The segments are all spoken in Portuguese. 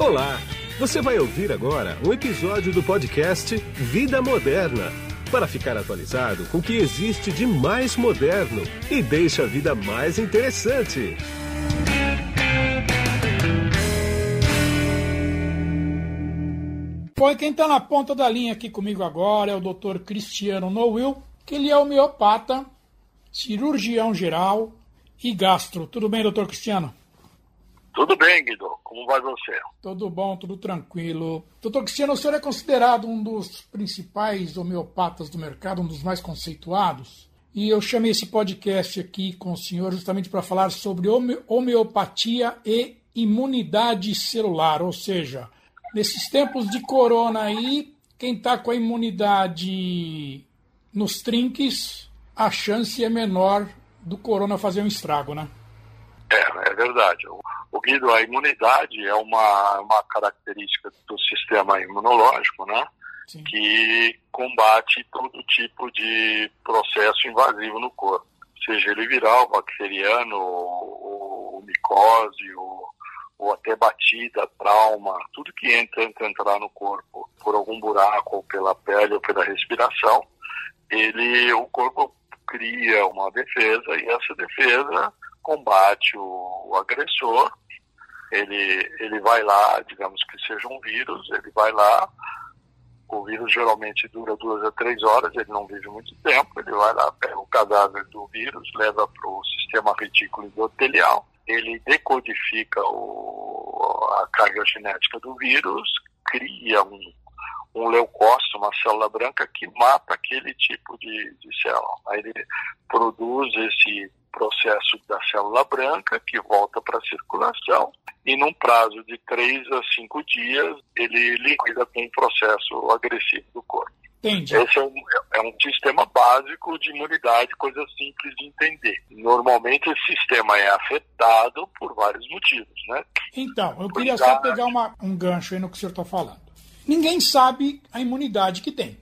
Olá! Você vai ouvir agora um episódio do podcast Vida Moderna para ficar atualizado com o que existe de mais moderno e deixa a vida mais interessante. Bom, quem está na ponta da linha aqui comigo agora é o Dr. Cristiano Nowil, que ele é homeopata, cirurgião geral e gastro. Tudo bem, doutor Cristiano? Tudo bem, Guido. Como vai você? Tudo bom, tudo tranquilo. Doutor Cristiano, o senhor é considerado um dos principais homeopatas do mercado, um dos mais conceituados. E eu chamei esse podcast aqui com o senhor justamente para falar sobre homeopatia e imunidade celular, ou seja, nesses tempos de corona aí, quem está com a imunidade nos trinques, a chance é menor do corona fazer um estrago, né? É, é verdade. O Guido, a imunidade é uma, uma característica do sistema imunológico, né? Sim. Que combate todo tipo de processo invasivo no corpo, seja ele viral, bacteriano, ou, ou micose, ou ou até batida, trauma, tudo que entra, entra entrar no corpo por algum buraco, ou pela pele, ou pela respiração, ele, o corpo cria uma defesa e essa defesa combate o, o agressor. Ele, ele vai lá, digamos que seja um vírus, ele vai lá, o vírus geralmente dura duas a três horas, ele não vive muito tempo, ele vai lá, pega o cadáver do vírus, leva para o sistema retículo endotelial, ele decodifica o, a carga genética do vírus, cria um, um leucócito, uma célula branca que mata aquele tipo de, de célula. Aí ele produz esse processo da célula branca que volta para a circulação e num prazo de 3 a 5 dias ele liquida com um processo agressivo do corpo. Entendi. Esse é um, é um sistema básico de imunidade, coisa simples de entender. Normalmente esse sistema é afetado por vários motivos, né? Então, eu queria só pegar uma, um gancho aí no que o senhor está falando. Ninguém sabe a imunidade que tem,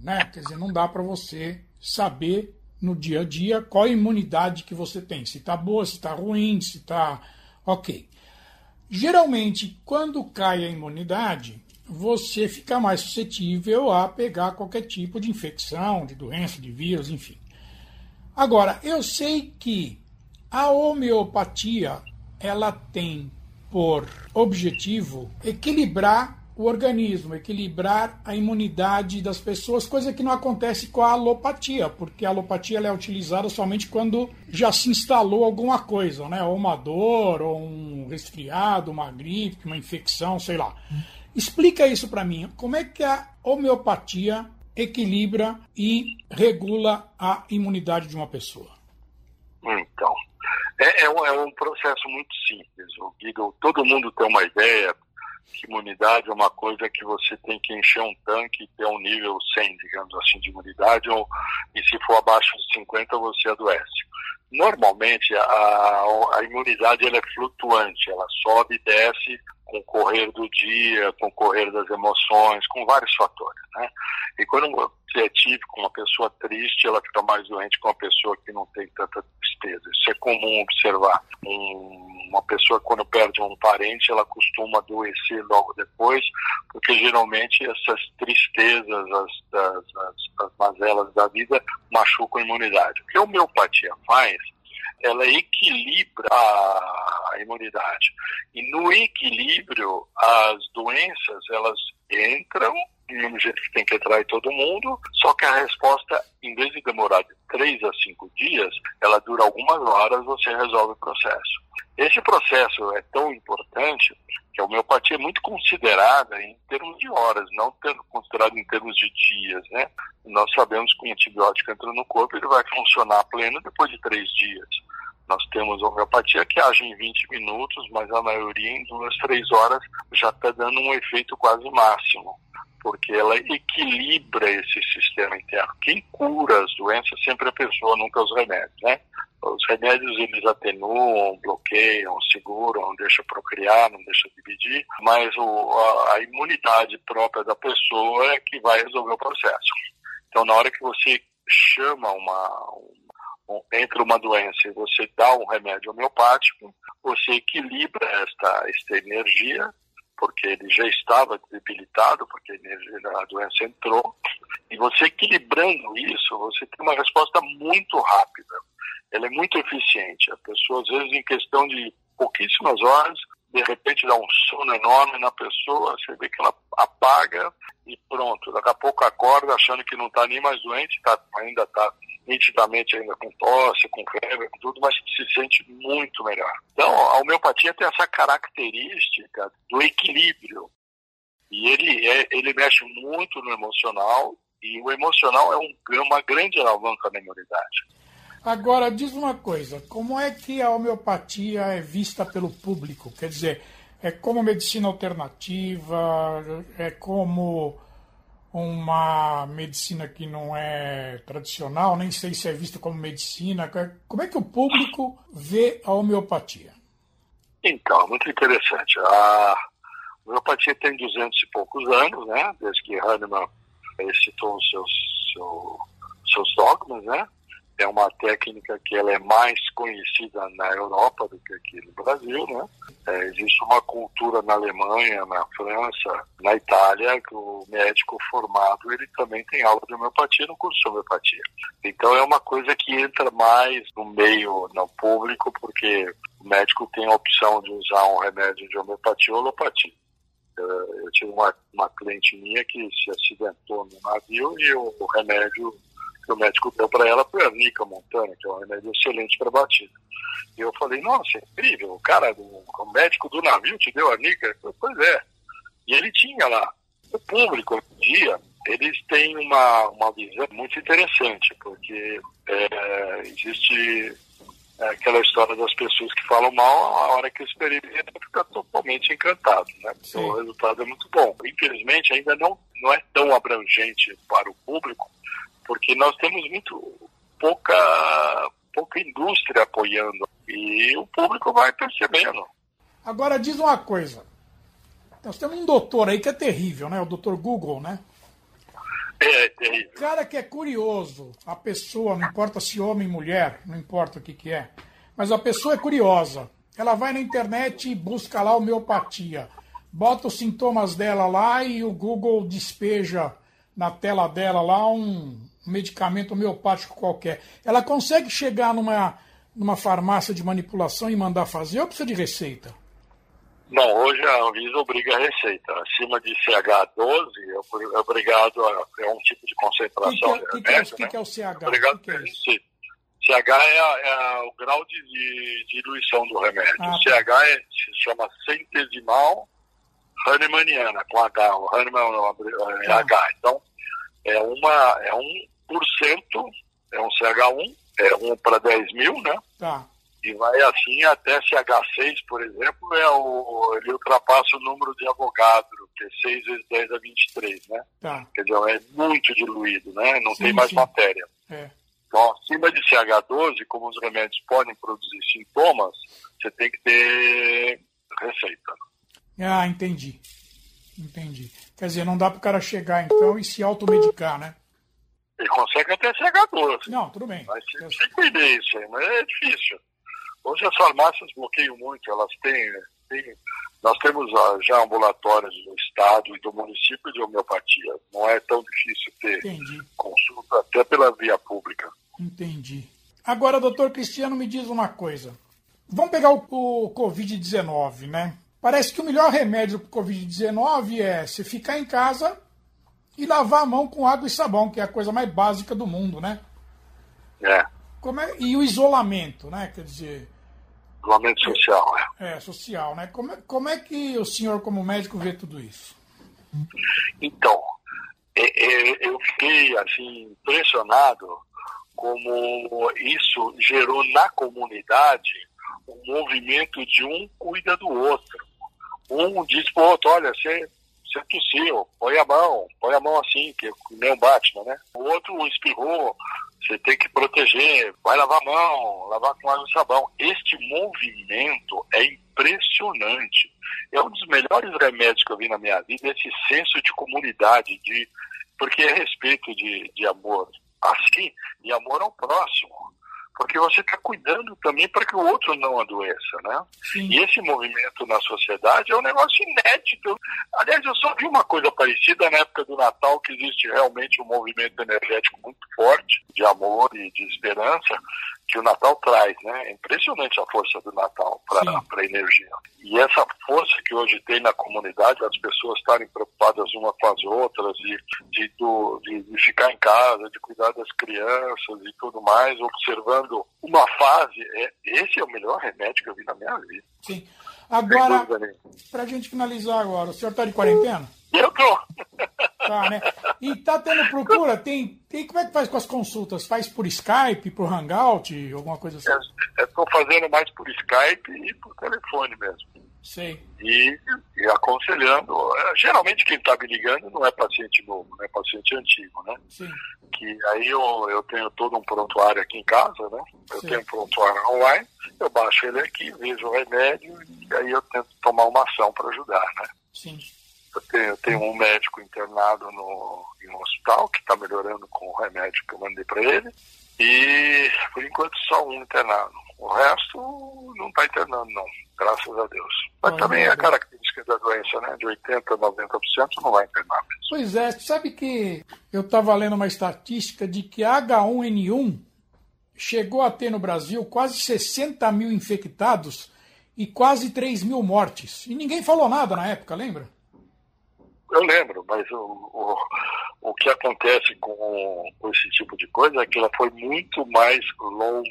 né? Quer dizer, não dá para você saber no dia a dia qual a imunidade que você tem, se está boa, se está ruim, se está ok. Geralmente, quando cai a imunidade, você fica mais suscetível a pegar qualquer tipo de infecção, de doença, de vírus, enfim. Agora, eu sei que a homeopatia ela tem por objetivo equilibrar o organismo, equilibrar a imunidade das pessoas, coisa que não acontece com a alopatia, porque a alopatia é utilizada somente quando já se instalou alguma coisa, né? Ou uma dor, ou um resfriado, uma gripe, uma infecção, sei lá. Explica isso para mim. Como é que a homeopatia equilibra e regula a imunidade de uma pessoa? Então, é, é, um, é um, processo muito simples. Guido, todo mundo tem uma ideia imunidade é uma coisa que você tem que encher um tanque e ter um nível 100, digamos assim, de imunidade, ou, e se for abaixo de 50 você adoece. Normalmente, a, a imunidade ela é flutuante, ela sobe e desce com o correr do dia, com o correr das emoções, com vários fatores, né? E quando você é típico, uma pessoa triste, ela fica mais doente que uma pessoa que não tem tanta tristeza. Isso é comum observar. Um, uma pessoa, quando perde um parente, ela costuma adoecer logo depois, porque geralmente essas tristezas, as, as, as, as mazelas da vida machucam a imunidade. O que a homeopatia faz ela equilibra a, imunidade. E no equilíbrio, as doenças, elas entram do jeito que tem que entrar em todo mundo, só que a resposta, em vez de demorar de três a cinco dias, ela dura algumas horas, você resolve o processo. Esse processo é tão importante que a homeopatia é muito considerada em termos de horas, não considerada em termos de dias, né? Nós sabemos que o antibiótico entra no corpo, ele vai funcionar pleno depois de três dias. Nós temos homeopatia que age em 20 minutos, mas a maioria em duas, três horas já está dando um efeito quase máximo, porque ela equilibra esse sistema interno. Quem cura as doenças sempre é a pessoa, nunca os remédios, né? Os remédios eles atenuam, bloqueiam, seguram, deixam procriar, não deixam dividir, mas o, a, a imunidade própria da pessoa é que vai resolver o processo. Então, na hora que você chama uma, entre uma doença e você dá um remédio homeopático, você equilibra esta, esta energia porque ele já estava debilitado, porque a doença entrou. E você equilibrando isso, você tem uma resposta muito rápida. Ela é muito eficiente. A pessoa, às vezes, em questão de pouquíssimas horas, de repente dá um sono enorme na pessoa, você vê que ela apaga e pronto. Daqui a pouco acorda achando que não está nem mais doente, tá, ainda está nitidamente ainda com tosse, com febre, com tudo, mas se sente muito melhor. Então, a homeopatia tem essa característica do equilíbrio. E ele, é, ele mexe muito no emocional, e o emocional é um, uma grande alavanca na imunidade. Agora, diz uma coisa: como é que a homeopatia é vista pelo público? Quer dizer, é como medicina alternativa, é como uma medicina que não é tradicional, nem sei se é vista como medicina. Como é que o público vê a homeopatia? Então, muito interessante. A homeopatia tem 200 e poucos anos, né? Desde que Hahnemann citou os seus, seu, seus dogmas, né? É uma técnica que ela é mais conhecida na Europa do que aqui no Brasil, né? É, existe uma cultura na Alemanha, na França, na Itália, que o médico formado ele também tem aula de homeopatia no curso de homeopatia. Então é uma coisa que entra mais no meio, no público, porque o médico tem a opção de usar um remédio de homeopatia ou alopatia. Eu tive uma, uma cliente minha que se acidentou no navio e o, o remédio que o médico deu para ela foi a Nica Montana, que é um remédio excelente para batida. E eu falei, nossa, é incrível, o cara, o, o médico do navio te deu a Nica? Pois é. E ele tinha lá. O público, hoje em dia, eles têm uma, uma visão muito interessante, porque é, existe é, aquela história das pessoas que falam mal, a hora que experimenta fica totalmente encantado, né? Então, o resultado é muito bom. Infelizmente, ainda não, não é tão abrangente para o público, porque nós temos muito pouca, pouca indústria apoiando e o público vai percebendo. Agora diz uma coisa. Nós temos um doutor aí que é terrível, né? O doutor Google, né? É, é terrível. O cara que é curioso, a pessoa, não importa se homem, mulher, não importa o que, que é, mas a pessoa é curiosa. Ela vai na internet e busca lá homeopatia. Bota os sintomas dela lá e o Google despeja na tela dela lá um, medicamento homeopático qualquer, ela consegue chegar numa, numa farmácia de manipulação e mandar fazer ou precisa de receita? Não, hoje a Anvisa obriga a receita. Acima de CH12 é obrigado a, é um tipo de concentração. O que, que, é, que, é, que, é o CH? Obrigado que, que é receita. CH é, é, o grau de, de diluição do remédio. Ah, CH tá. é, se chama centesimal Hahnemanniana, com H. O Hahnemann é ah. H. Então, é, uma, é um é um CH1, é 1 para 10 mil, né? Tá. E vai assim até CH6, por exemplo, é o, ele ultrapassa o número de Avogadro, que é 6 vezes 10 a 23, né? Tá. Quer dizer, é muito diluído, né? Não sim, tem mais sim. matéria. É. Então, acima de CH12, como os remédios podem produzir sintomas, você tem que ter receita. Ah, entendi. Entendi. Quer dizer, não dá para o cara chegar então e se automedicar, né? Ele consegue até CH12. Não, tudo bem. Mas se, se cuidar isso aí, mas é difícil. Hoje as farmácias bloqueiam muito, elas têm, têm nós temos ah, já ambulatórios do estado e do município de homeopatia. Não é tão difícil ter Entendi. consulta até pela via pública. Entendi. Agora, doutor Cristiano, me diz uma coisa. Vamos pegar o, o Covid-19, né? Parece que o melhor remédio para o Covid-19 é se ficar em casa e lavar a mão com água e sabão, que é a coisa mais básica do mundo, né? É. Como é e o isolamento, né? Quer dizer. Isolamento social, é. É, social, né? Como é, como é que o senhor, como médico, vê tudo isso? Então, eu fiquei assim impressionado como isso gerou na comunidade um movimento de um cuida do outro. Um diz para o outro, olha, você você tossiu, põe a mão, põe a mão assim, que nem o Batman, né? O outro espirrou, você tem que proteger, vai lavar a mão, lavar com água e sabão. Este movimento é impressionante. É um dos melhores remédios que eu vi na minha vida, esse senso de comunidade, de porque é respeito de, de amor. Assim, e amor ao próximo. Porque você está cuidando também para que o outro não adoeça, né? Sim. E esse movimento na sociedade é um negócio inédito. Aliás, eu só vi uma coisa parecida na época do Natal, que existe realmente um movimento energético muito forte, de amor e de esperança, que o Natal traz, né? É impressionante a força do Natal para a energia. E essa força que hoje tem na comunidade, as pessoas estarem preocupadas uma com as outras, de, de, de, de ficar em casa, de cuidar das crianças e tudo mais, observando uma fase, é, esse é o melhor remédio que eu vi na minha vida. Sim. Agora, para a gente finalizar agora, o senhor está de quarentena? Eu tô. Tá, né? E tá tendo procura? Tem, tem, como é que faz com as consultas? Faz por Skype, por Hangout, alguma coisa assim? Estou fazendo mais por Skype e por telefone mesmo. Sim. E, e aconselhando. É, geralmente quem está me ligando não é paciente novo, é paciente antigo, né? Sim. Que aí eu, eu tenho todo um prontuário aqui em casa, né? Eu Sim. tenho um prontuário online, eu baixo ele aqui, vejo o remédio e aí eu tento tomar uma ação para ajudar, né? Sim. Eu tenho, eu tenho um médico internado no, em um hospital que está melhorando com o remédio que eu mandei para ele. E por enquanto só um internado. O resto não está internando, não, graças a Deus. Mas também é a característica da doença, né? De 80% a 90% não vai internar mesmo. Pois é, sabe que eu estava lendo uma estatística de que H1N1 chegou a ter no Brasil quase 60 mil infectados e quase 3 mil mortes. E ninguém falou nada na época, lembra? Eu lembro, mas o, o, o que acontece com, com esse tipo de coisa é que ela foi muito mais longa.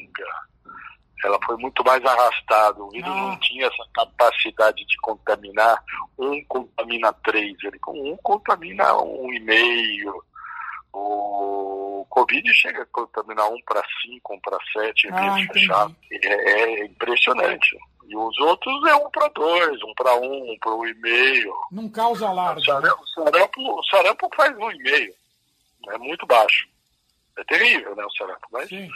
Ela foi muito mais arrastada. O vírus ah. não tinha essa capacidade de contaminar. Um contamina três, ele com um contamina um e meio. O Covid chega a contaminar um para cinco, um para sete, ah, fechado. É, é impressionante. E os outros é um para dois, um para um, um para um e meio. Não causa alarme. O sarampo, sarampo, o sarampo faz um e meio. É muito baixo. É terrível, né, o sarampo. Mas, Sim.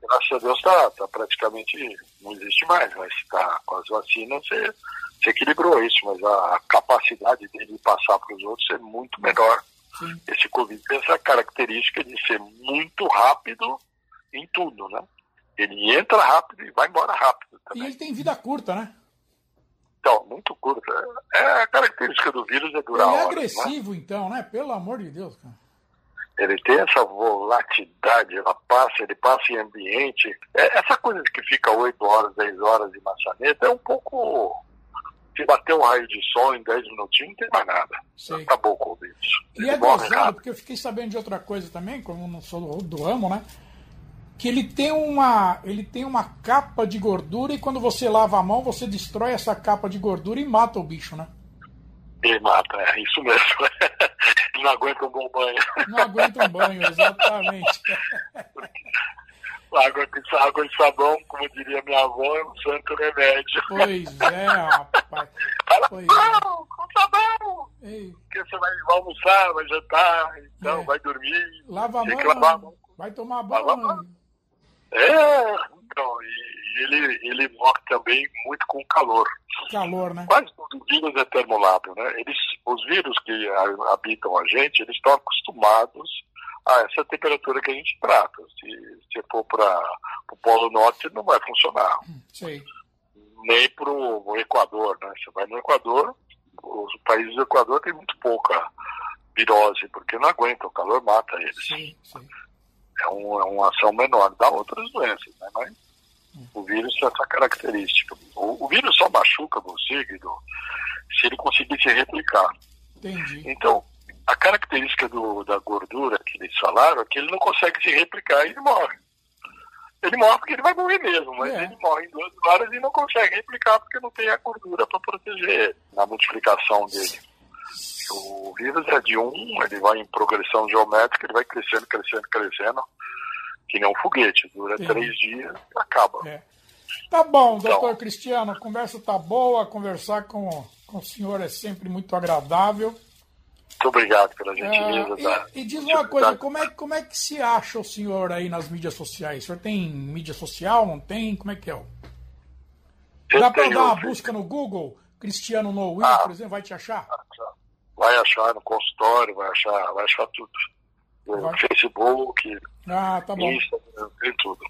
graças a Deus, está tá praticamente, não existe mais. Mas tá, com as vacinas, você, você equilibrou isso. Mas a, a capacidade dele passar para os outros é muito menor. Sim. Esse Covid tem essa característica de ser muito rápido em tudo, né? Ele entra rápido e vai embora rápido também. E ele tem vida curta, né? Então, muito curta. É a característica do vírus é durar Ele é agressivo, né? então, né? Pelo amor de Deus, cara. Ele tem essa volatilidade, ela passa, ele passa em ambiente. É, essa coisa que fica 8 horas, 10 horas em maçaneta é um pouco. Se bater um raio de sol em 10 minutinhos, não tem mais nada. Sei. Acabou com o vírus. E é gozado, porque eu fiquei sabendo de outra coisa também, como não sou do, do ramo, né? Que ele tem uma ele tem uma capa de gordura e quando você lava a mão você destrói essa capa de gordura e mata o bicho, né? Ele mata, é isso mesmo. não aguenta um bom banho. Não aguenta um banho, exatamente. água, água e sabão, como diria minha avó, é um santo remédio. Pois é, rapaz. Fala, pois não, é. com sabão! Ei. Porque você vai, vai almoçar, vai jantar, então é. vai dormir. Lava a mão, vai tomar banho. É, então, e ele, ele morre também muito com calor. Calor, né? Quase todo vírus é termolábil, né? Eles, os vírus que habitam a gente, eles estão acostumados a essa temperatura que a gente trata. Se, se for para o Polo Norte, não vai funcionar. Sim. Nem para o Equador, né? Você vai no Equador, os países do Equador têm muito pouca virose, porque não aguentam, o calor mata eles. Sim, sim é, um, é uma ação menor. Dá outras doenças, né? Mas o vírus tem essa característica. O, o vírus só machuca você, Guido, se ele conseguir se replicar. Entendi. Então, a característica do, da gordura que eles falaram é que ele não consegue se replicar e ele morre. Ele morre porque ele vai morrer mesmo, mas é. ele morre em duas horas e não consegue replicar porque não tem a gordura para proteger ele na multiplicação dele. O vírus é de um, ele vai em progressão geométrica, ele vai crescendo, crescendo, crescendo, que nem um foguete, dura Sim. três dias e acaba. É. Tá bom, então, doutor Cristiano, a conversa tá boa, conversar com, com o senhor é sempre muito agradável. Muito obrigado pela gentileza. É, da, e, e diz uma coisa, como é, como é que se acha o senhor aí nas mídias sociais? O senhor tem mídia social, não tem? Como é que é? Dá para dar uma busca no Google, Cristiano Nowi, ah, por exemplo, vai te achar? Vai achar no consultório, vai achar, vai achar tudo. Vai. Facebook, ah, tá bom. Instagram, tem tudo.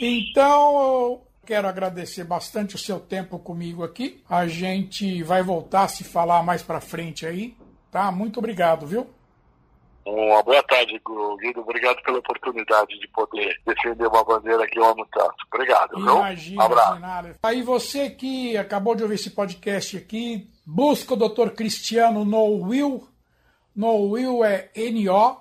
Então, quero agradecer bastante o seu tempo comigo aqui. A gente vai voltar a se falar mais para frente aí, tá? Muito obrigado, viu? Uma boa tarde, Guido. Obrigado pela oportunidade de poder defender uma bandeira que eu amo tanto. Obrigado. Imagina, um Aí você que acabou de ouvir esse podcast aqui, busca o Dr. Cristiano No Will. No Will é N-O-W-I-L-L.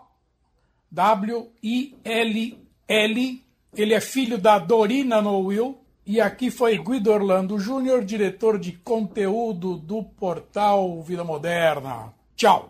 Ele é filho da Dorina No Will. E aqui foi Guido Orlando Júnior, diretor de conteúdo do portal Vida Moderna. Tchau.